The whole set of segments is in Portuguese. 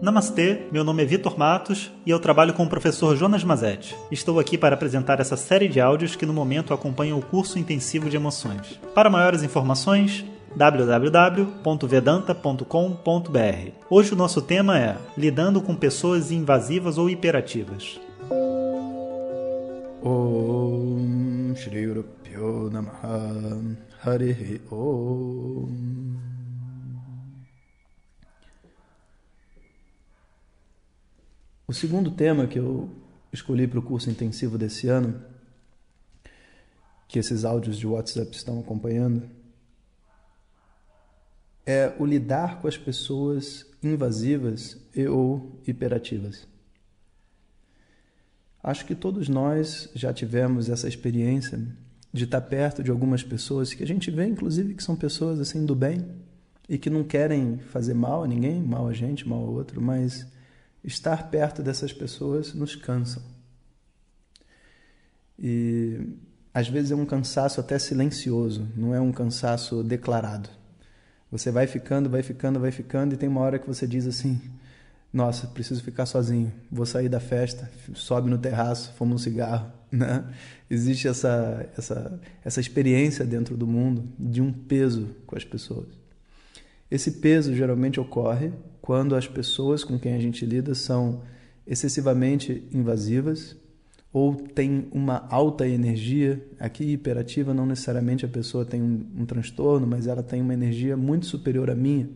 Namastê, meu nome é Vitor Matos e eu trabalho com o professor Jonas Mazetti. Estou aqui para apresentar essa série de áudios que no momento acompanham o curso intensivo de emoções. Para maiores informações, www.vedanta.com.br. Hoje o nosso tema é Lidando com pessoas invasivas ou hiperativas. Om Shri Guru Namaha Harihi Om O segundo tema que eu escolhi para o curso intensivo desse ano, que esses áudios de WhatsApp estão acompanhando, é o lidar com as pessoas invasivas e ou hiperativas. Acho que todos nós já tivemos essa experiência de estar perto de algumas pessoas que a gente vê, inclusive, que são pessoas assim do bem e que não querem fazer mal a ninguém, mal a gente, mal a outro, mas estar perto dessas pessoas nos cansam. E às vezes é um cansaço até silencioso, não é um cansaço declarado. Você vai ficando, vai ficando, vai ficando e tem uma hora que você diz assim: "Nossa, preciso ficar sozinho. Vou sair da festa, sobe no terraço, fuma um cigarro", né? Existe essa essa essa experiência dentro do mundo de um peso com as pessoas. Esse peso geralmente ocorre quando as pessoas com quem a gente lida são excessivamente invasivas ou tem uma alta energia. Aqui, hiperativa, não necessariamente a pessoa tem um, um, transtorno, mas ela tem uma energia muito superior à minha,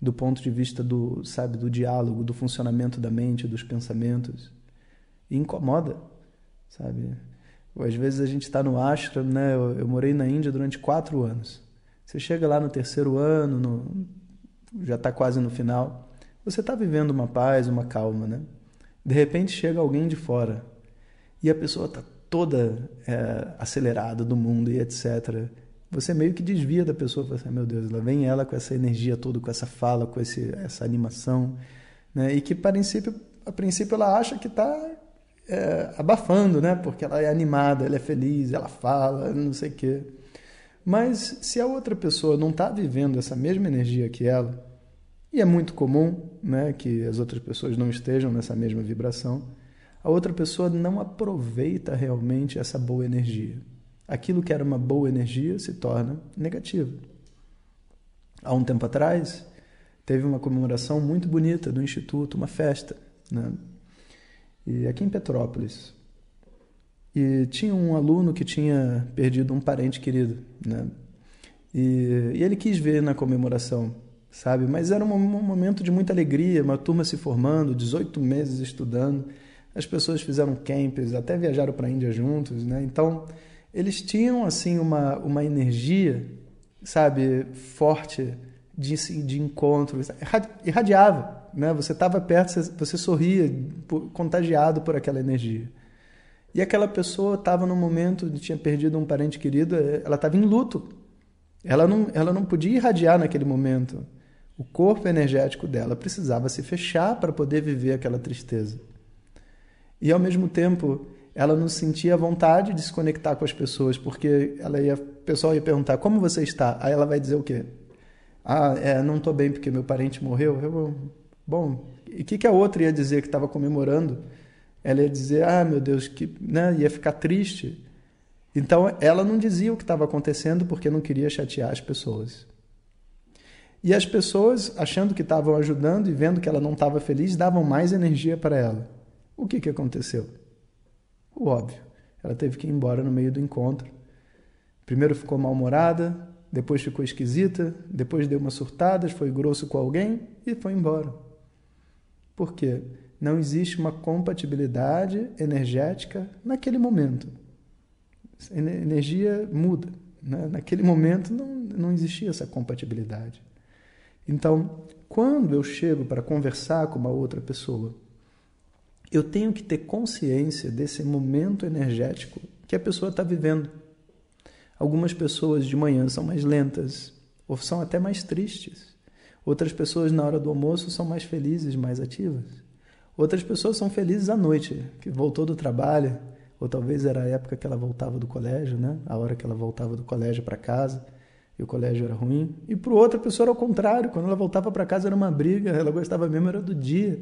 do ponto de vista do, sabe, do diálogo, do funcionamento da mente, dos pensamentos. E incomoda, sabe? Às vezes a gente está no ashram, né? Eu, eu morei na Índia durante quatro anos. Você chega lá no terceiro ano, no, já está quase no final, você está vivendo uma paz, uma calma, né? De repente chega alguém de fora e a pessoa está toda é, acelerada do mundo e etc. Você meio que desvia da pessoa, fala assim, meu Deus, lá vem ela com essa energia toda, com essa fala, com esse, essa animação, né? E que a princípio, a princípio ela acha que está é, abafando, né? Porque ela é animada, ela é feliz, ela fala, não sei o quê. Mas se a outra pessoa não está vivendo essa mesma energia que ela, e é muito comum né, que as outras pessoas não estejam nessa mesma vibração, a outra pessoa não aproveita realmente essa boa energia. Aquilo que era uma boa energia se torna negativo. Há um tempo atrás, teve uma comemoração muito bonita do Instituto, uma festa, né? e aqui em Petrópolis. E tinha um aluno que tinha perdido um parente querido, né? E, e ele quis ver na comemoração, sabe? Mas era um, um, momento de muita alegria, uma turma se formando, 18 meses estudando. As pessoas fizeram camps, até viajaram para a Índia juntos, né? Então, eles tinham assim uma, uma energia, sabe, forte de, de encontro, irradiava, né? Você estava perto, você, você sorria, contagiado por aquela energia. E aquela pessoa estava num momento tinha perdido um parente querido, eh, ela estava em luto. Ela não, ela não podia irradiar naquele momento. O corpo energético dela precisava se fechar para poder viver aquela tristeza. E ao mesmo tempo, ela não sentia vontade de se conectar com as pessoas, porque ela ia, o pessoal ia perguntar: "Como você está?". Aí ela vai dizer o quê? "Ah, é, não estou bem porque meu parente morreu". Eu, bom, e o que, que a outra ia dizer que estava comemorando? Ela ia dizer, ah, meu Deus, que né? ia ficar triste. Então ela não dizia o que estava acontecendo porque não queria chatear as pessoas. E as pessoas, achando que estavam ajudando e vendo que ela não estava feliz, davam mais energia para ela. O que, que aconteceu? O óbvio. Ela teve que ir embora no meio do encontro. Primeiro ficou mal-humorada, depois ficou esquisita, depois deu umas surtadas, foi grosso com alguém e foi embora. Por quê? não existe uma compatibilidade energética naquele momento. Energia muda. Né? Naquele momento não, não existia essa compatibilidade. Então, quando eu chego para conversar com uma outra pessoa, eu tenho que ter consciência desse momento energético que a pessoa está vivendo. Algumas pessoas de manhã são mais lentas, ou são até mais tristes. Outras pessoas, na hora do almoço, são mais felizes, mais ativas. Outras pessoas são felizes à noite, que voltou do trabalho, ou talvez era a época que ela voltava do colégio, né? A hora que ela voltava do colégio para casa. O colégio era ruim. E para outra pessoa era o contrário, quando ela voltava para casa era uma briga, ela gostava mesmo era do dia.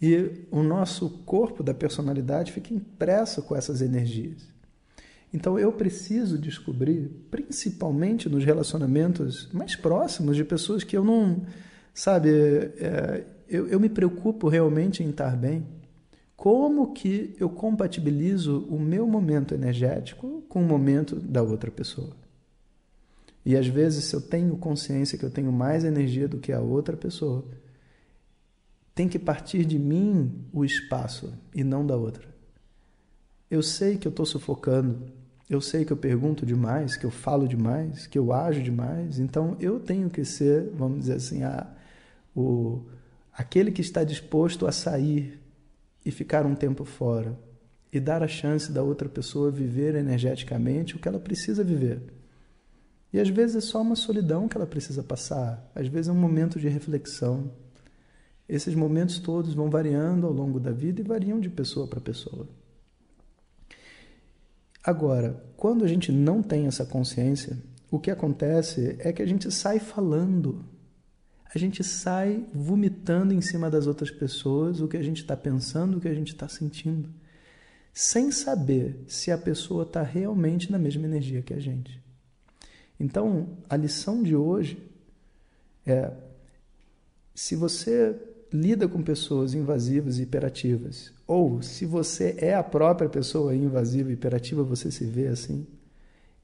E o nosso corpo da personalidade fica impresso com essas energias. Então eu preciso descobrir, principalmente nos relacionamentos mais próximos de pessoas que eu não, sabe, é, eu, eu me preocupo realmente em estar bem. Como que eu compatibilizo o meu momento energético com o momento da outra pessoa? E às vezes, se eu tenho consciência que eu tenho mais energia do que a outra pessoa, tem que partir de mim o espaço e não da outra. Eu sei que eu estou sufocando, eu sei que eu pergunto demais, que eu falo demais, que eu ajo demais, então eu tenho que ser, vamos dizer assim, a, o, aquele que está disposto a sair e ficar um tempo fora e dar a chance da outra pessoa viver energeticamente o que ela precisa viver. E às vezes é só uma solidão que ela precisa passar, às vezes é um momento de reflexão. Esses momentos todos vão variando ao longo da vida e variam de pessoa para pessoa. Agora, quando a gente não tem essa consciência, o que acontece é que a gente sai falando, a gente sai vomitando em cima das outras pessoas o que a gente está pensando, o que a gente está sentindo, sem saber se a pessoa está realmente na mesma energia que a gente. Então, a lição de hoje é: se você lida com pessoas invasivas e hiperativas, ou se você é a própria pessoa invasiva e hiperativa, você se vê assim,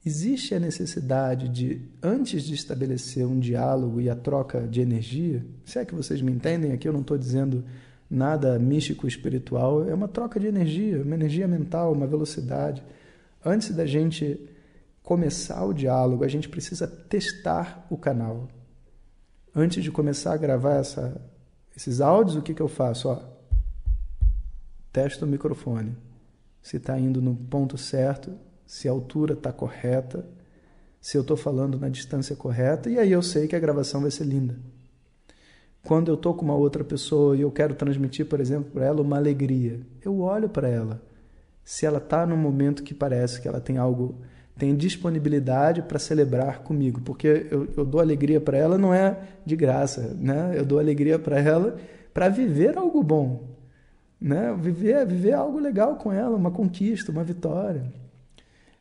existe a necessidade de, antes de estabelecer um diálogo e a troca de energia, se é que vocês me entendem aqui, eu não estou dizendo nada místico espiritual, é uma troca de energia, uma energia mental, uma velocidade. Antes da gente começar o diálogo, a gente precisa testar o canal. Antes de começar a gravar essa, esses áudios, o que, que eu faço? Ó, testo o microfone. Se está indo no ponto certo, se a altura está correta, se eu estou falando na distância correta, e aí eu sei que a gravação vai ser linda. Quando eu estou com uma outra pessoa e eu quero transmitir, por exemplo, para ela uma alegria, eu olho para ela. Se ela está num momento que parece que ela tem algo, tem disponibilidade para celebrar comigo, porque eu, eu dou alegria para ela não é de graça, né? Eu dou alegria para ela para viver algo bom, né? Viver, viver algo legal com ela, uma conquista, uma vitória.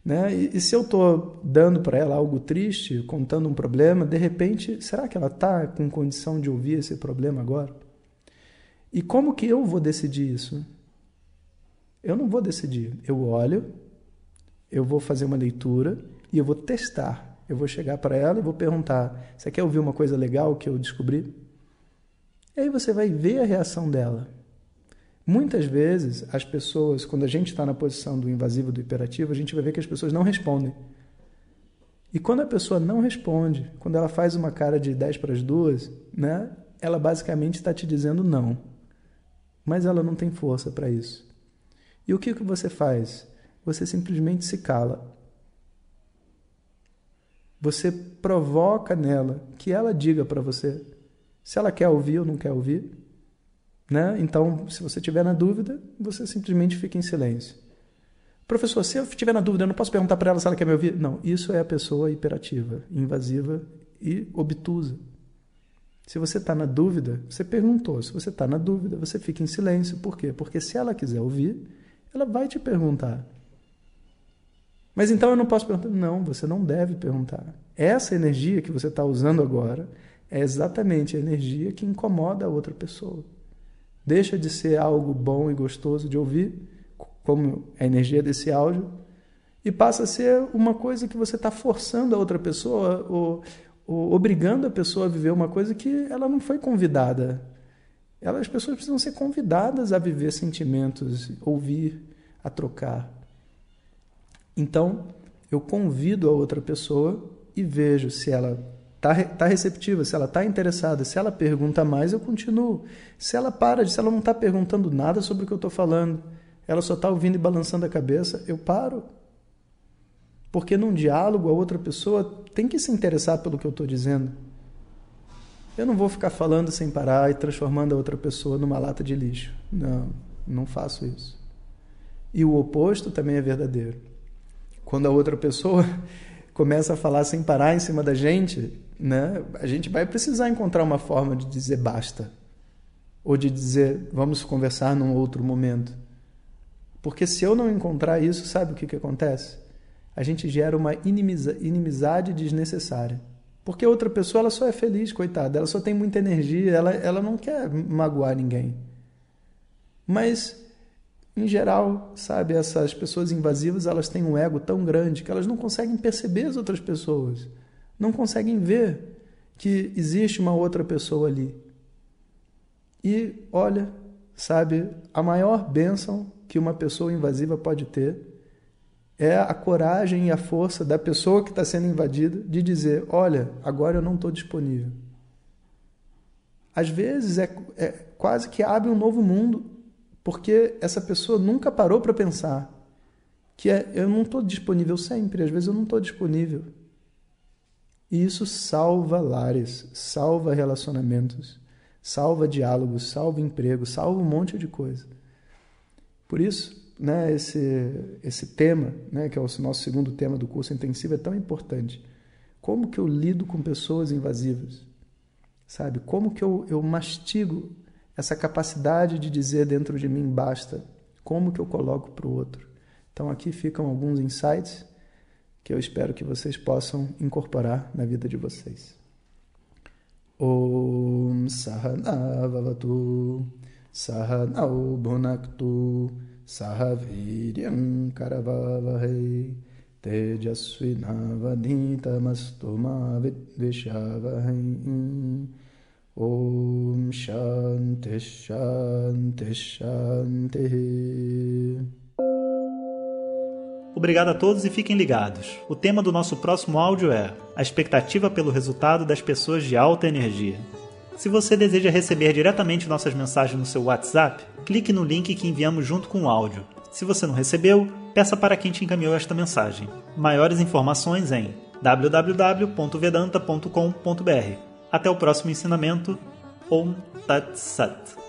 Né? E, e se eu estou dando para ela algo triste, contando um problema, de repente, será que ela está com condição de ouvir esse problema agora? E como que eu vou decidir isso? Eu não vou decidir. Eu olho, eu vou fazer uma leitura e eu vou testar. Eu vou chegar para ela e vou perguntar: Você quer ouvir uma coisa legal que eu descobri? E aí você vai ver a reação dela. Muitas vezes, as pessoas, quando a gente está na posição do invasivo do hiperativo, a gente vai ver que as pessoas não respondem. E quando a pessoa não responde, quando ela faz uma cara de 10 para as duas, né, ela basicamente está te dizendo não. Mas ela não tem força para isso. E o que, que você faz? Você simplesmente se cala. Você provoca nela que ela diga para você se ela quer ouvir ou não quer ouvir. Né? Então, se você tiver na dúvida, você simplesmente fica em silêncio. Professor, se eu estiver na dúvida, eu não posso perguntar para ela se ela quer me ouvir? Não, isso é a pessoa hiperativa, invasiva e obtusa. Se você está na dúvida, você perguntou. Se você está na dúvida, você fica em silêncio. Por quê? Porque se ela quiser ouvir, ela vai te perguntar. Mas então eu não posso perguntar? Não, você não deve perguntar. Essa energia que você está usando agora é exatamente a energia que incomoda a outra pessoa. Deixa de ser algo bom e gostoso de ouvir, como a energia desse áudio, e passa a ser uma coisa que você está forçando a outra pessoa, ou, ou, obrigando a pessoa a viver uma coisa que ela não foi convidada. Ela, as pessoas precisam ser convidadas a viver sentimentos, ouvir, a trocar. Então, eu convido a outra pessoa e vejo se ela está tá receptiva, se ela está interessada, se ela pergunta mais, eu continuo. Se ela para, se ela não está perguntando nada sobre o que eu estou falando, ela só está ouvindo e balançando a cabeça, eu paro. Porque num diálogo, a outra pessoa tem que se interessar pelo que eu estou dizendo. Eu não vou ficar falando sem parar e transformando a outra pessoa numa lata de lixo. Não, não faço isso. E o oposto também é verdadeiro. Quando a outra pessoa começa a falar sem parar em cima da gente, né? A gente vai precisar encontrar uma forma de dizer basta ou de dizer vamos conversar num outro momento. Porque se eu não encontrar isso, sabe o que, que acontece? A gente gera uma inimizade desnecessária. Porque outra pessoa ela só é feliz, coitada, ela só tem muita energia, ela, ela não quer magoar ninguém. Mas, em geral, sabe, essas pessoas invasivas elas têm um ego tão grande que elas não conseguem perceber as outras pessoas, não conseguem ver que existe uma outra pessoa ali. E olha, sabe, a maior bênção que uma pessoa invasiva pode ter é a coragem e a força da pessoa que está sendo invadida de dizer: olha, agora eu não estou disponível. Às vezes é, é quase que abre um novo mundo, porque essa pessoa nunca parou para pensar que é, eu não estou disponível sempre, às vezes eu não estou disponível. E isso salva lares, salva relacionamentos salva diálogos, salva emprego, salva um monte de coisa. Por isso, né, esse, esse tema, né, que é o nosso segundo tema do curso intensivo, é tão importante. Como que eu lido com pessoas invasivas? Sabe? Como que eu, eu mastigo essa capacidade de dizer dentro de mim basta, como que eu coloco para o outro. Então aqui ficam alguns insights que eu espero que vocês possam incorporar na vida de vocês. Om Sahaviryam Om Shanti Shanti Shanti. Obrigado a todos e fiquem ligados. O tema do nosso próximo áudio é a expectativa pelo resultado das pessoas de alta energia. Se você deseja receber diretamente nossas mensagens no seu WhatsApp, clique no link que enviamos junto com o áudio. Se você não recebeu, peça para quem te encaminhou esta mensagem. Maiores informações em www.vedanta.com.br. Até o próximo ensinamento. Om Tat Sat.